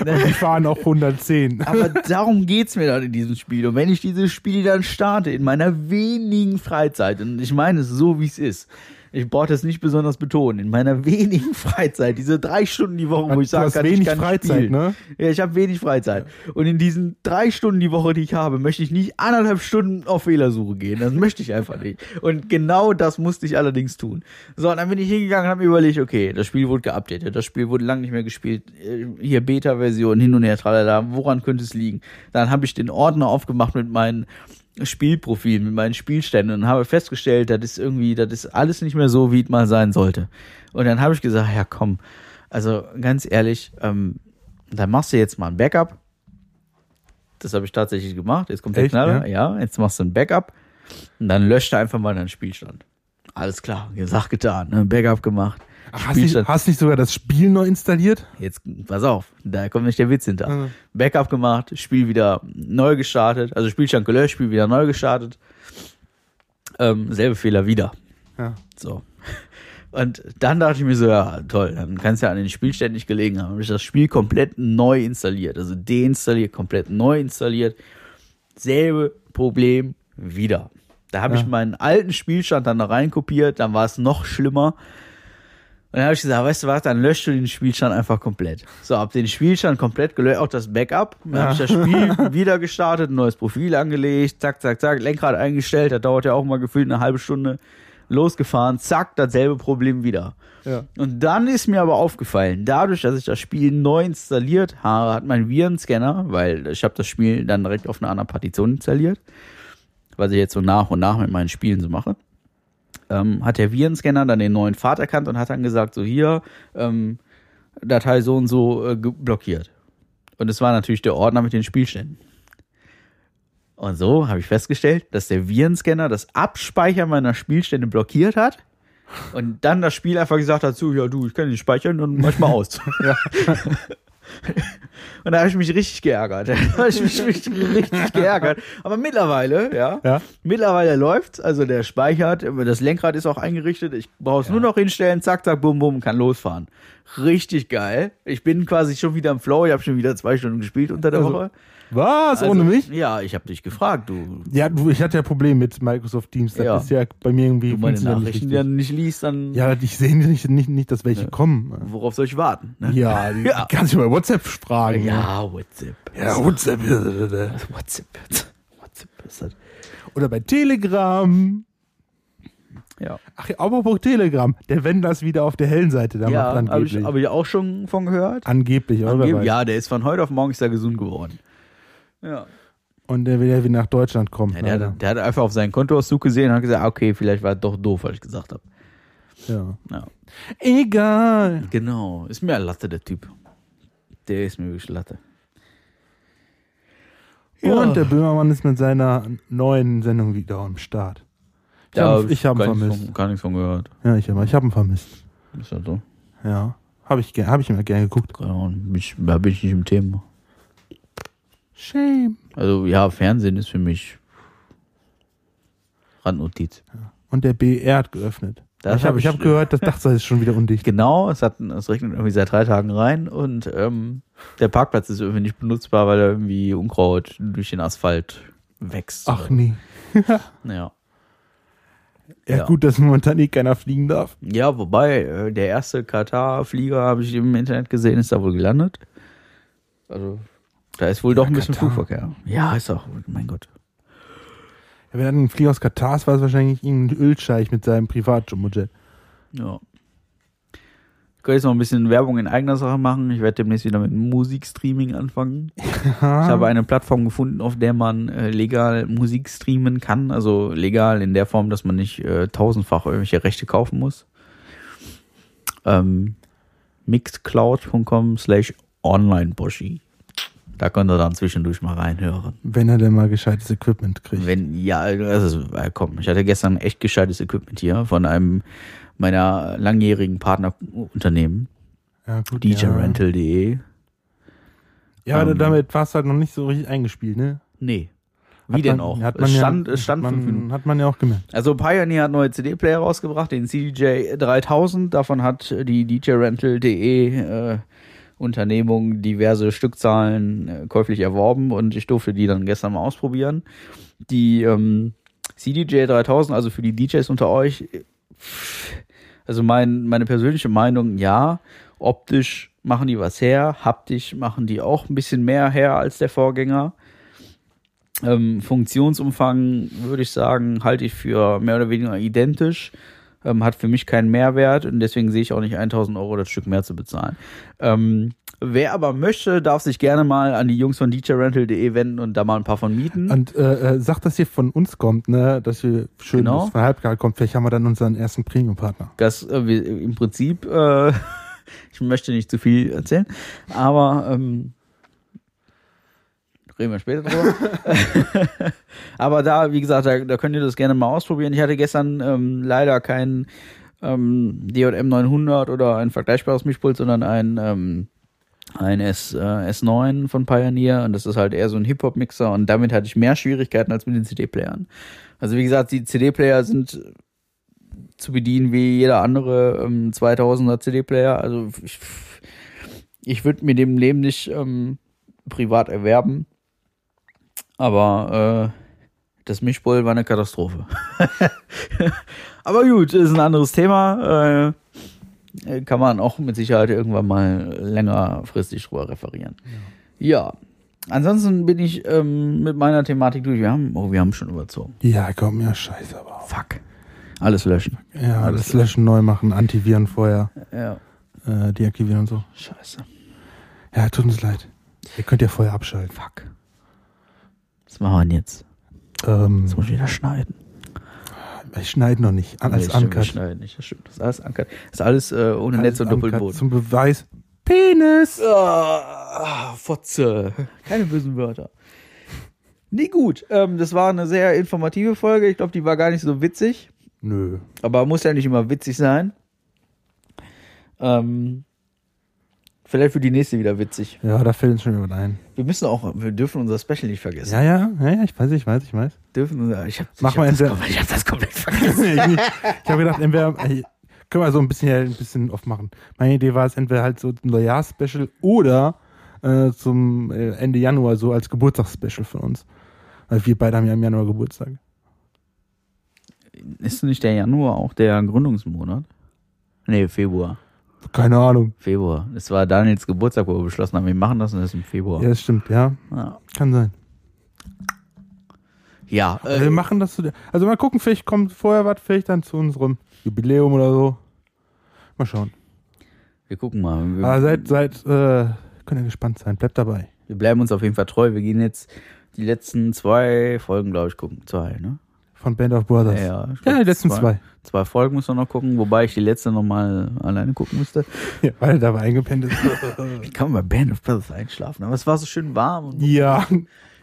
Die fahren auch 110. aber darum geht's mir dann in diesem Spiel. Und wenn ich dieses Spiel dann starte, in meiner wenigen Freizeit, und ich meine es so, wie es ist, ich brauche das nicht besonders betonen, in meiner wenigen Freizeit, diese drei Stunden die Woche, wo ich sagen kann, ich wenig kann Freizeit, spielen. ne? Ja, ich habe wenig Freizeit. Und in diesen drei Stunden die Woche, die ich habe, möchte ich nicht anderthalb Stunden auf Fehlersuche gehen. Das möchte ich einfach nicht. Und genau das musste ich allerdings tun. So, und dann bin ich hingegangen und habe mir überlegt, okay, das Spiel wurde geupdatet, das Spiel wurde lang nicht mehr gespielt. Äh, Hier Beta-Version, hin und her, tralala, woran könnte es liegen? Dann habe ich den Ordner aufgemacht mit meinen Spielprofil, mit meinen Spielständen und habe festgestellt, das ist irgendwie, das ist alles nicht mehr so, wie es mal sein sollte. Und dann habe ich gesagt, ja komm, also ganz ehrlich, ähm, dann machst du jetzt mal ein Backup. Das habe ich tatsächlich gemacht. Jetzt kommt der Echt, Knaller. Ja? jetzt machst du ein Backup und dann löscht du einfach mal deinen Spielstand. Alles klar, gesagt, getan. Ne? Backup gemacht. Ach, hast, nicht, hast nicht sogar das Spiel neu installiert? Jetzt, pass auf, da kommt nicht der Witz hinter. Mhm. Backup gemacht, Spiel wieder neu gestartet, also Spielstand gelöscht, Spiel wieder neu gestartet. Ähm, selbe Fehler wieder. Ja. So. Und dann dachte ich mir so, ja, toll, dann kann es ja an den Spielständen nicht gelegen haben. Habe ich das Spiel komplett neu installiert, also deinstalliert, komplett neu installiert. Selbe Problem wieder. Da habe Ja. ich meinen alten Spielstand dann da reinkopiert, dann war es noch schlimmer. Und dann habe ich gesagt, weißt du was, dann löscht du den Spielstand einfach komplett. So, hab den Spielstand komplett gelöscht, auch das Backup. Dann habe ich das Spiel wieder gestartet, ein neues Profil angelegt, zack, zack, zack, Lenkrad eingestellt, das dauert ja auch mal gefühlt eine halbe Stunde. Losgefahren, zack, dasselbe Problem wieder. Ja. Und dann ist mir aber aufgefallen, dadurch, dass ich das Spiel neu installiert habe, hat mein Virenscanner, weil ich habe das Spiel dann direkt auf einer anderen Partition installiert, was ich jetzt so nach und nach mit meinen Spielen so mache, ähm, hat der Virenscanner dann den neuen Pfad erkannt und hat dann gesagt, so hier, ähm, Datei so und so äh, blockiert. Und es war natürlich der Ordner mit den Spielständen. Und so habe ich festgestellt, dass der Virenscanner das Abspeichern meiner Spielstände blockiert hat und dann das Spiel einfach gesagt hat, so, ja du, ich kann den speichern und manchmal aus. Und da habe ich mich richtig geärgert. Da habe ich mich richtig, richtig geärgert. Aber mittlerweile, ja, Ja. mittlerweile läuft's. Also der speichert, das Lenkrad ist auch eingerichtet. Ich brauche es nur noch hinstellen, zack, zack, bum, bum, kann losfahren. Richtig geil. Ich bin quasi schon wieder im Flow. Ich habe schon wieder zwei Stunden gespielt unter der Also, Woche. Was? Also, Ohne mich? Ja, ich habe dich gefragt. Du, Ja, du, ich hatte ja Probleme mit Microsoft Teams. Das Ja. ist ja bei mir irgendwie du meine Nachrichten nicht ja nicht liest, dann Ja, ich sehe nicht, nicht, nicht, dass welche kommen. worauf soll ich warten? Ne? Ja, die Ja. kannst du bei WhatsApp fragen. Ja, WhatsApp. Ja, WhatsApp. WhatsApp. WhatsApp ist das. Oder bei Telegram. Ja, Ach ja, apropos Telegram. Der Wendler ist wieder auf der hellen Seite. Der ja macht habe ich, hab ich auch schon von gehört. angeblich, oder? Angeb- ja, der ist von heute auf morgen ist er gesund geworden. Ja. Und der will ja wieder nach Deutschland kommen. ja der, hat, der hat einfach auf seinen Kontoauszug gesehen und hat gesagt, ah, okay, vielleicht war es doch doof, was ich gesagt habe. ja. Ja. Egal. Genau, ist mir ein Latte, der Typ. Der ist mir wirklich Latte. Ja. Und der Böhmermann ist mit seiner neuen Sendung wieder am Start. Ich Da habe ich hab ihn vermisst. Von, gar nichts von gehört. Ja, ich habe ich hab ihn vermisst. Ist ja so. Ja. Habe ich, hab ich immer gerne geguckt. Ich, da bin ich nicht im Thema. Shame. Also ja, Fernsehen ist für mich Randnotiz. Und der BR hat geöffnet. Das ich habe hab ich ich- hab gehört, das Dach ist schon wieder undicht. Genau, es, hat, es regnet irgendwie seit drei Tagen rein und ähm, der Parkplatz ist irgendwie nicht benutzbar, weil da irgendwie Unkraut durch den Asphalt wächst. Ach nee. Ja. Ja, Ja. gut, dass momentan eh keiner fliegen darf. ja, wobei, äh, der erste Katar-Flieger, habe ich im Internet gesehen, ist da wohl gelandet. Also, da ist wohl doch ein bisschen Katar. Flugverkehr. Ja, ist auch, mein Gott. Ja, wenn dann ein Flieger aus Katar ist, war es wahrscheinlich irgendein Ölscheich mit seinem Privatjet. Ja. Ich könnte jetzt noch ein bisschen Werbung in eigener Sache machen. Ich werde demnächst wieder mit Musikstreaming anfangen. Ich habe eine Plattform gefunden, auf der man äh, legal Musik streamen kann. Also legal in der Form, dass man nicht äh, tausendfach irgendwelche Rechte kaufen muss. Ähm, mixedcloud.com slash onlineboshi. Da könnt ihr dann zwischendurch mal reinhören. Wenn er denn mal gescheites Equipment kriegt. Wenn, ja, also, komm, ich hatte gestern echt gescheites Equipment hier von einem meiner langjährigen Partnerunternehmen, ja, gut, ja. djrental.de. Ja, aber Ähm, damit war es halt noch nicht so richtig eingespielt, ne? Nee. Wie Hat denn man- auch? Hat man es ja- stand, es stand hat fünf Minuten. man, hat man ja auch gemerkt. Also Pioneer hat neue CD-Player rausgebracht, den CDJ 3000. Davon hat die DJRental.de äh, Unternehmung diverse Stückzahlen äh, käuflich erworben und ich durfte die dann gestern mal ausprobieren. Die ähm, CDJ 3000, also für die DJs unter euch, äh, also mein, meine persönliche Meinung, ja, optisch machen die was her, haptisch machen die auch ein bisschen mehr her als der Vorgänger. Ähm, Funktionsumfang würde ich sagen, halte ich für mehr oder weniger identisch. Ähm, hat für mich keinen Mehrwert und deswegen sehe ich auch nicht 1000 Euro das Stück mehr zu bezahlen. Ähm, Wer aber möchte, darf sich gerne mal an die Jungs von djrental.de wenden und da mal ein paar von mieten. Und äh, äh, sagt, dass ihr von uns kommt, ne? Dass ihr schön Genau. von Halbgehalt kommt. Vielleicht haben wir dann unseren ersten Premium-Partner. Das äh, wir, im Prinzip, äh, ich möchte nicht zu viel erzählen, aber ähm, reden wir später drüber. aber da, wie gesagt, da, da könnt ihr das gerne mal ausprobieren. Ich hatte gestern ähm, leider kein ähm, DJM 900 oder ein vergleichbares Mischpult, sondern ein ähm, ein S, äh, S9 von Pioneer und das ist halt eher so ein Hip-Hop-Mixer und damit hatte ich mehr Schwierigkeiten als mit den CD-Playern. Also wie gesagt, die CD-Player sind zu bedienen wie jeder andere ähm, 2000er CD-Player. Also ich, ich würde mir dem Leben nicht ähm, privat erwerben. Aber äh, das Mischpult war eine Katastrophe. Aber gut, ist ein anderes Thema. Äh, kann man auch mit Sicherheit irgendwann mal längerfristig drüber referieren. Ja. Ansonsten bin ich ähm, mit meiner Thematik durch. Wir haben, oh, wir haben schon überzogen. Ja, komm, ja, scheiße, aber. auch. Fuck. Alles löschen. Ja, Alles das Löschen neu machen, Antiviren vorher, Ja. äh, deaktivieren und so. Scheiße. Ja, tut uns leid. Ihr könnt ja vorher abschalten. Fuck. Was machen wir denn jetzt? Ähm, Jetzt muss ich wieder schneiden. ich schneide noch nicht. Alles Nee, wir Uncut. schneiden nicht. Das stimmt. Das ist alles ankert. Das ist alles äh, ohne Alles Netz und uncut doppelten Boden. Zum Beweis. Penis! Ah, Fotze. Keine bösen Wörter. Nee, gut. Ähm, das war eine sehr informative Folge. Ich glaube, die war gar nicht so witzig. Nö. Aber muss ja nicht immer witzig sein. Ähm, vielleicht für die nächste wieder witzig. Ja, da fällt uns schon jemand ein. Wir müssen auch, wir dürfen unser Special nicht vergessen. Ja, ja, ja, ja, ich weiß, ich weiß, ich weiß. Dürfen unser, ich habe Mach ich mal hab das, ich hab das komplett vergessen. ich ich habe gedacht, entweder ey, können wir so ein bisschen ein bisschen oft machen. Meine Idee war es entweder halt so ein Neujahrs-Special oder äh, zum äh, Ende Januar so als Geburtstagsspecial von uns. Weil wir beide haben ja im Januar Geburtstag. Ist nicht der Januar auch der Gründungsmonat? Nee, Februar. Keine Ahnung. Februar. Es war Daniels Geburtstag, wo wir beschlossen haben, wir machen das und das ist im Februar. Ja, das stimmt, ja. Ja, Kann sein. ja Also wir äh, machen das zu der. Also mal gucken, vielleicht kommt vorher was, vielleicht dann zu unserem Jubiläum oder so. Mal schauen. wir gucken mal. Wir, Aber seid, seid, äh, könnt ihr gespannt sein. Bleibt dabei. wir bleiben uns auf jeden Fall treu. Wir gehen jetzt die letzten zwei Folgen, glaube ich, gucken. Zwei, ne? Von Band of Brothers. Ja, Ja, die letzten zwei. Zwei Folgen müssen wir noch gucken, wobei ich die letzte nochmal alleine gucken musste. Ja, weil er dabei eingepennt ist. Wie kann man bei Band of Brothers einschlafen? Aber es war so schön warm ja,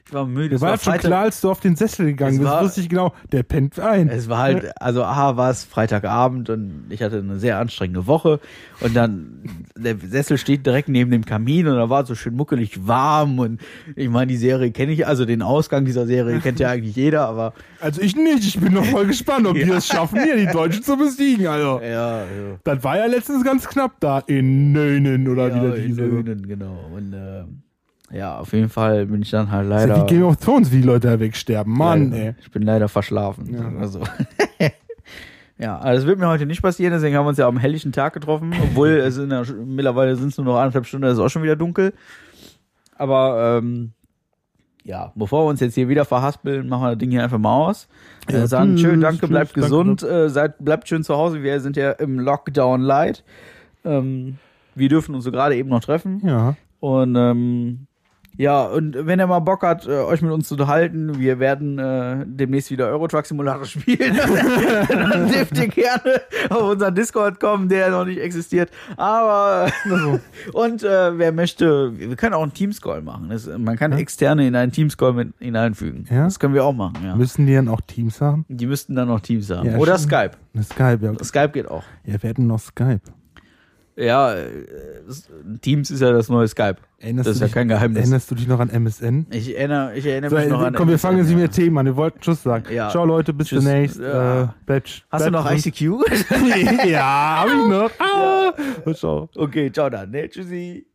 ich war müde. Es war war, schon Freitag, klar, als du auf den Sessel gegangen Es bist, war- wusste ich genau, der pennt ein. Es war halt, also aha, war es Freitagabend und ich hatte eine sehr anstrengende Woche und dann, der Sessel steht direkt neben dem Kamin und da war es so schön muckelig warm und ich meine, die Serie kenne ich, also den Ausgang dieser Serie kennt ja eigentlich jeder, aber Also ich nicht, ich bin noch voll gespannt, ob wir es schaffen, hier die Deutschen zu besiegen, also. ja, ja. Das war ja letztens ganz knapp da in Nönen oder ja, wieder in diese. Löhnen, genau. Und äh, ja, auf jeden Fall bin ich dann halt Das ist leider. ja wie Game of Thrones, wie die Leute da wegsterben. Mann, leider, ey. Ich bin leider verschlafen. Ja. Also. ja, also das wird mir heute nicht passieren, deswegen haben wir uns ja am helllichen Tag getroffen, obwohl es ja, schon- mittlerweile sind es nur noch anderthalb Stunden, es ist auch schon wieder dunkel. Aber ähm, ja, bevor wir uns jetzt hier wieder verhaspeln, machen wir das Ding hier einfach mal aus. Ja, Ja, sagen, tschüss, schön, danke, tschüss, bleibt danke. gesund, äh, seid, bleibt schön zu Hause. Wir sind ja im Lockdown Light. Ähm, wir dürfen uns so gerade eben noch treffen. Ja. Und ähm, ja, und wenn ihr mal Bock hat, äh, euch mit uns zu unterhalten, wir werden äh, demnächst wieder Eurotruck Simulator spielen. Dann dürft ihr gerne auf unseren Discord kommen, der noch nicht existiert. Aber und äh, wer möchte, wir können auch einen Teamscall machen. Das, man kann Ja. externe in einen Teamscall mit hineinfügen. Ja. Das können wir auch machen, ja. Müssen die dann auch Teams haben? Die müssten dann noch Teams haben. Ja, Oder stimmt. Skype. Eine Skype, ja. Skype geht auch. Ja, wir hätten noch Skype. Ja, äh, Teams ist ja das neue Skype. Erinnerst Das ist du ja dich, kein Geheimnis. Erinnerst du dich noch an MSN? Ich erinnere, ich erinnere So, mich noch ey, an komm, wir fangen jetzt nicht mehr Themen an. Wir wollten Tschüss sagen. Ja. Ciao, Leute, bis Tschüss. demnächst. Ja. Äh, bleibt, Hast du bleibt noch. ICQ? ja, hab ich noch. Ah, ciao. okay, ciao dann. Ne? Tschüssi.